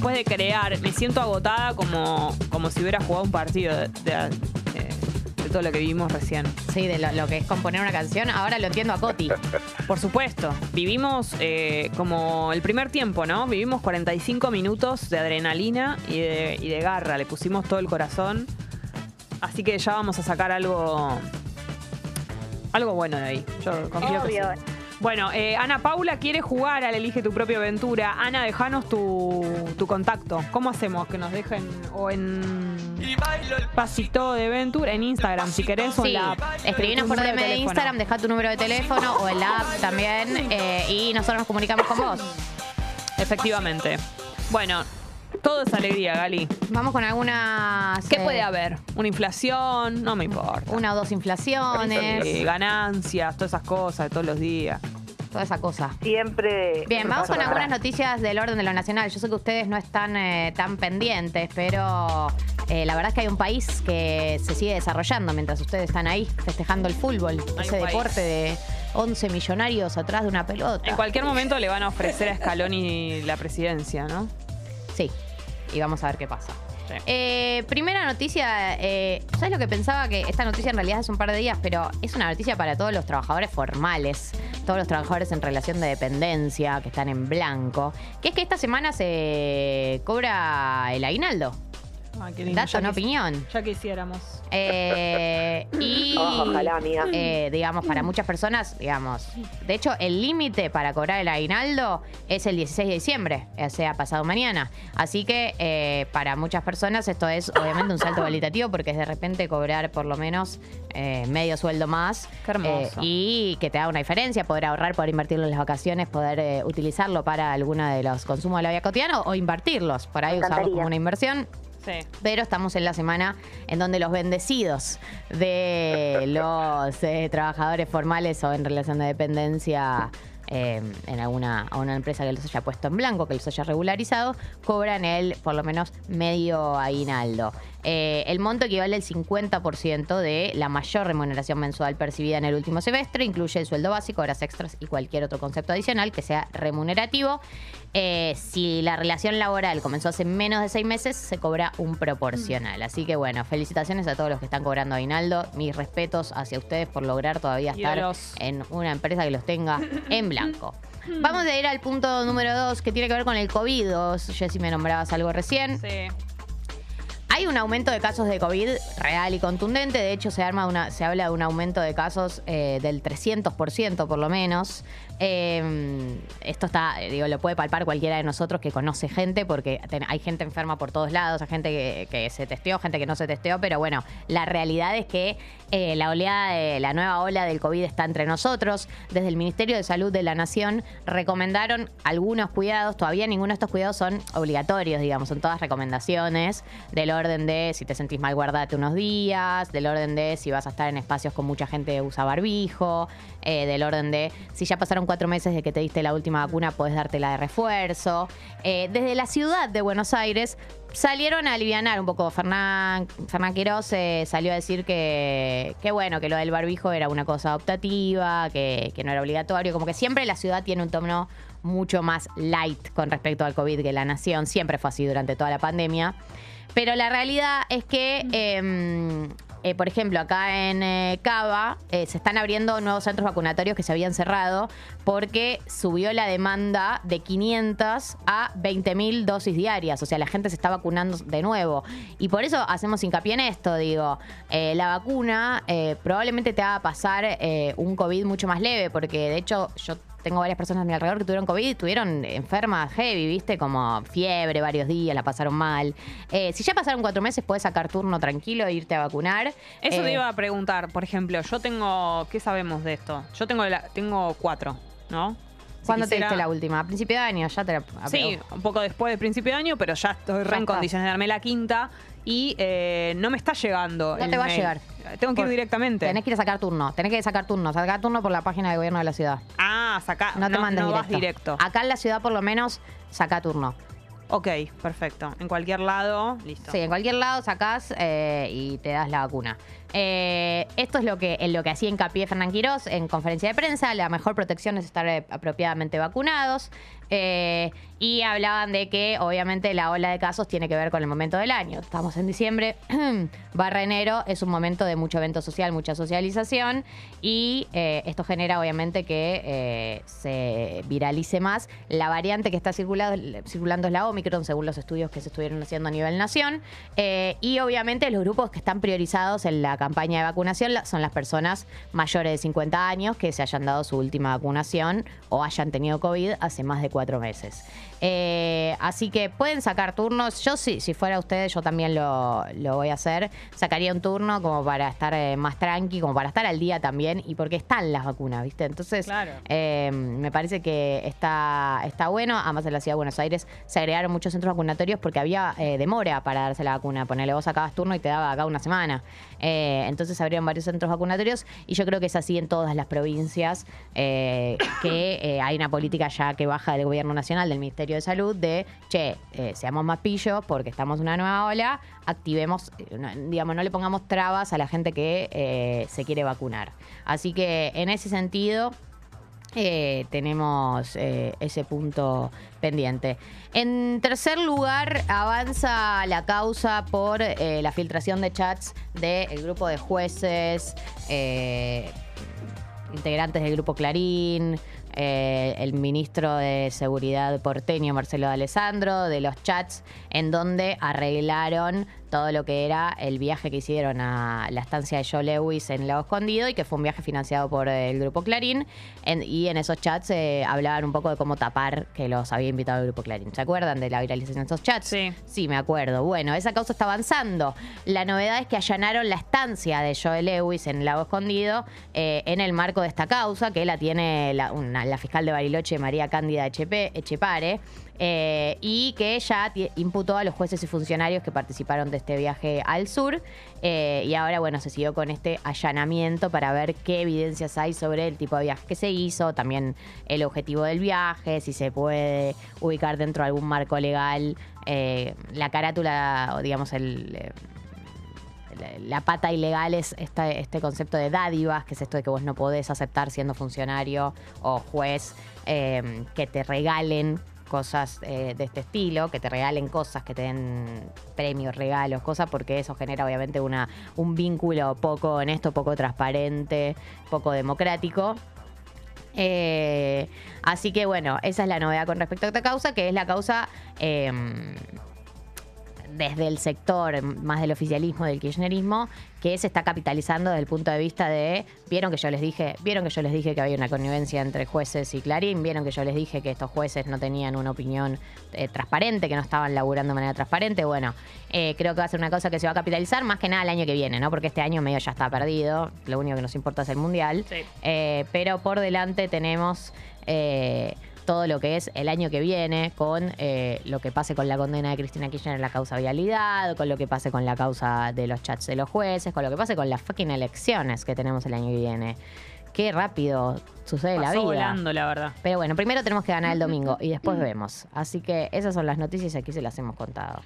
después de crear, me siento agotada como, como si hubiera jugado un partido de, de- de todo lo que vivimos recién. Sí, de lo, lo que es componer una canción. Ahora lo entiendo a Coti. Por supuesto, vivimos eh, como el primer tiempo, ¿no? Vivimos 45 minutos de adrenalina y de, y de garra, le pusimos todo el corazón. Así que ya vamos a sacar algo, algo bueno de ahí. Yo confío que sí. Bueno, eh, Ana Paula quiere jugar al Elige tu propia aventura. Ana, dejanos tu, tu contacto. ¿Cómo hacemos? Que nos dejen o en Pasito de Aventura, en Instagram, si querés, o en Sí, la app. escribinos por DM de. Instagram, deja tu número de teléfono o en la app también eh, y nosotros nos comunicamos con vos. Efectivamente. Bueno, todo es alegría, Gali. Vamos con algunas... ¿Qué eh, puede haber? ¿Una inflación? No me importa. Una o dos Eh, inflaciones, ganancias, todas esas cosas de todos los días. toda esa cosa. Siempre. Bien, vamos con algunas noticias del orden de lo nacional. Yo sé que ustedes no están eh, tan pendientes, pero eh, la verdad es que hay un país que se sigue desarrollando mientras ustedes están ahí festejando el fútbol, Hay ese deporte de 11 millonarios atrás de una pelota. En cualquier momento le van a ofrecer a Scaloni la presidencia, ¿no? Sí, y vamos a ver qué pasa. Sí. Eh, primera noticia, eh, ¿sabes lo que pensaba? Que esta noticia en realidad es un par de días, pero es una noticia para todos los trabajadores formales, todos los trabajadores en relación de dependencia que están en blanco, que es que esta semana se cobra el aguinaldo. Qué lindo. Dato, Ya no quis- opinión. Ya quisiéramos. Eh, y Ojalá, amiga. eh, digamos, para muchas personas, digamos, de hecho, el límite para cobrar el aguinaldo es el 16 de diciembre, o sea, pasado mañana. Así que eh, para muchas personas esto es obviamente un salto cualitativo porque es de repente cobrar por lo menos eh, medio sueldo más. Qué hermoso. eh, y que te da una diferencia, poder ahorrar, poder invertirlo en las vacaciones, poder eh, utilizarlo para alguno de los consumos de la vida cotidiana o invertirlos, por ahí Me usarlo como encantaría. una inversión. Sí. Pero estamos en la semana en donde los bendecidos de los eh, trabajadores formales o en relación de dependencia eh, en alguna a una empresa que los haya puesto en blanco, que los haya regularizado, cobran el por lo menos medio aguinaldo. Eh, el monto equivale al 50% de la mayor remuneración mensual percibida en el último semestre, incluye el sueldo básico, horas extras y cualquier otro concepto adicional que sea remunerativo. Eh, si la relación laboral comenzó hace menos de seis meses, se cobra un proporcional. Así que bueno, felicitaciones a todos los que están cobrando aguinaldo. Mis respetos hacia ustedes por lograr todavía estar en una empresa que los tenga en blanco. Vamos a ir al punto número dos, que tiene que ver con el COVID. Jessy, me nombrabas algo recién. Sí. Hay un aumento de casos de COVID real y contundente. De hecho, se, arma se habla de un aumento de casos eh, del 300% por lo menos. Eh, esto está, eh, digo, lo puede palpar cualquiera de nosotros que conoce gente, porque hay gente enferma por todos lados, hay gente que, que se testeó, gente que no se testeó, pero bueno, la realidad es que eh, la oleada de la nueva ola del COVID está entre nosotros. Desde el Ministerio de Salud de la Nación recomendaron algunos cuidados, todavía ninguno de estos cuidados son obligatorios, digamos, son todas recomendaciones del orden de si te sentís mal, guardate unos días, del orden de si vas a estar en espacios con mucha gente, usa barbijo, eh, del orden de si ya pasaron cuatro meses de que te diste la última vacuna, puedes dártela de refuerzo. Eh, desde la ciudad de Buenos Aires salieron a alivianar un poco. Fernán, Fernán eh, salió a decir que, que bueno, que lo del barbijo era una cosa optativa, que, que no era obligatorio, como que siempre la ciudad tiene un tono mucho más light con respecto al COVID que la nación, siempre fue así durante toda la pandemia. Pero la realidad es que, eh, eh, por ejemplo, acá en eh, Cava eh, se están abriendo nuevos centros vacunatorios que se habían cerrado porque subió la demanda de 500 a 20.000 dosis diarias. O sea, la gente se está vacunando de nuevo. Y por eso hacemos hincapié en esto. Digo, la vacuna probablemente te haga pasar un COVID mucho más leve porque, de hecho, yo tengo varias personas a mi alrededor que tuvieron COVID y estuvieron enfermas heavy, ¿viste? Como fiebre varios días, la pasaron mal. Eh, si ya pasaron cuatro meses, puedes sacar turno tranquilo e irte a vacunar. Eso Eh, te iba a preguntar, por ejemplo, yo tengo, ¿qué sabemos de esto? Yo tengo la- tengo cuatro, ¿no? Si ¿Cuándo te quisiera- diste la última? A principio de año, ya te la... Sí, un poco después del principio de año, pero ya estoy re en condiciones de darme la quinta y eh, no me está llegando. No el te va a llegar. Tengo que ir Por- directamente. Tenés que ir a sacar turno, tenés que sacar turno, sacar turno por la página de gobierno de la ciudad. Ah, saca. No te mandes vas directo. directo. Acá en la ciudad por lo menos saca turno. Ok, perfecto. En cualquier lado, listo. Sí, en cualquier lado sacás eh, y te das la vacuna. Eh, esto es lo que, en lo que hacía hincapié Fernán Quirós en conferencia de prensa. La mejor protección es estar eh, apropiadamente vacunados. Eh, y hablaban de que obviamente la ola de casos tiene que ver con el momento del año. Estamos en diciembre, barra enero, es un momento de mucho evento social, mucha socialización y esto genera obviamente que se viralice más. La variante que está circulando, es la Omicron, según los estudios que se estuvieron haciendo a nivel nación. y obviamente los grupos que están priorizados en la campaña de vacunación son las personas mayores de 50 años que se hayan dado su última vacunación o hayan tenido COVID hace más de cuatro meses. Eh, así que pueden sacar turnos. Yo sí, si fuera ustedes, yo también lo, voy a hacer. Sacaría un turno como para estar eh, más tranqui, como para estar al día también y porque están las vacunas, ¿viste? Entonces, eh, me parece que está, está bueno. Además, en la ciudad de Buenos Aires se agregaron muchos centros vacunatorios porque había demora para darse la vacuna. Ponele, vos sacabas turno y te daba acá una semana. entonces, se abrieron varios centros vacunatorios y yo creo que es así en todas las provincias que hay una política ya que baja del gobierno nacional, del Ministerio de Salud de, che, eh, seamos más pillos porque estamos en una nueva ola, activemos, eh, digamos, no le pongamos trabas a la gente que eh, se quiere vacunar. Así que en ese sentido... tenemos ese punto pendiente. En tercer lugar, avanza la causa por la filtración de chats del grupo de jueces, integrantes del grupo Clarín, eh, el ministro de Seguridad porteño, Marcelo de Alessandro, de los chats en donde arreglaron todo lo que era el viaje que hicieron a la estancia de Joe Lewis en Lago Escondido y que fue un viaje financiado por el grupo Clarín. y en esos chats eh, hablaban un poco de cómo tapar que los había invitado el grupo Clarín. ¿Se acuerdan de la viralización de esos chats? Sí. Sí, me acuerdo. Bueno, esa causa está avanzando. La novedad es que allanaron la estancia de Joe Lewis en Lago Escondido eh, en el marco de esta causa, que la tiene la, la fiscal de Bariloche, María Cándida Echepare. Eh, y que ya imputó a los jueces y funcionarios que participaron de este viaje al sur. Eh, y ahora, bueno, se siguió con este allanamiento para ver qué evidencias hay sobre el tipo de viaje que se hizo, también el objetivo del viaje, si se puede ubicar dentro de algún marco legal eh, la carátula, o digamos, el la pata ilegal es este concepto de dádivas, que es esto de que vos no podés aceptar siendo funcionario o juez que te regalen cosas eh, de este estilo, que te regalen cosas, que te den premios, regalos, cosas, porque eso genera obviamente una, un vínculo poco honesto, poco transparente, poco democrático. Eh, así que bueno, esa es la novedad con respecto a esta causa, que es la causa desde el sector más del oficialismo, del kirchnerismo, que se está capitalizando desde el punto de vista de, vieron que yo les dije, vieron que yo les dije que había una connivencia entre jueces y Clarín, vieron que yo les dije que estos jueces no tenían una opinión eh, transparente, que no estaban laburando de manera transparente. Bueno, eh, creo que va a ser una cosa que se va a capitalizar más que nada el año que viene, ¿no? Porque este año medio ya está perdido, lo único que nos importa es el Mundial. Eh, pero por delante tenemos todo lo que es el año que viene, con eh, lo que pase con la condena de Cristina Kirchner en la causa vialidad, con lo que pase con la causa de los chats de los jueces, con lo que pase con las fucking elecciones que tenemos el año que viene. Qué rápido sucede la vida. volando, la verdad. Pero bueno, primero tenemos que ganar el domingo y después vemos. Así que esas son las noticias y aquí se las hemos contado.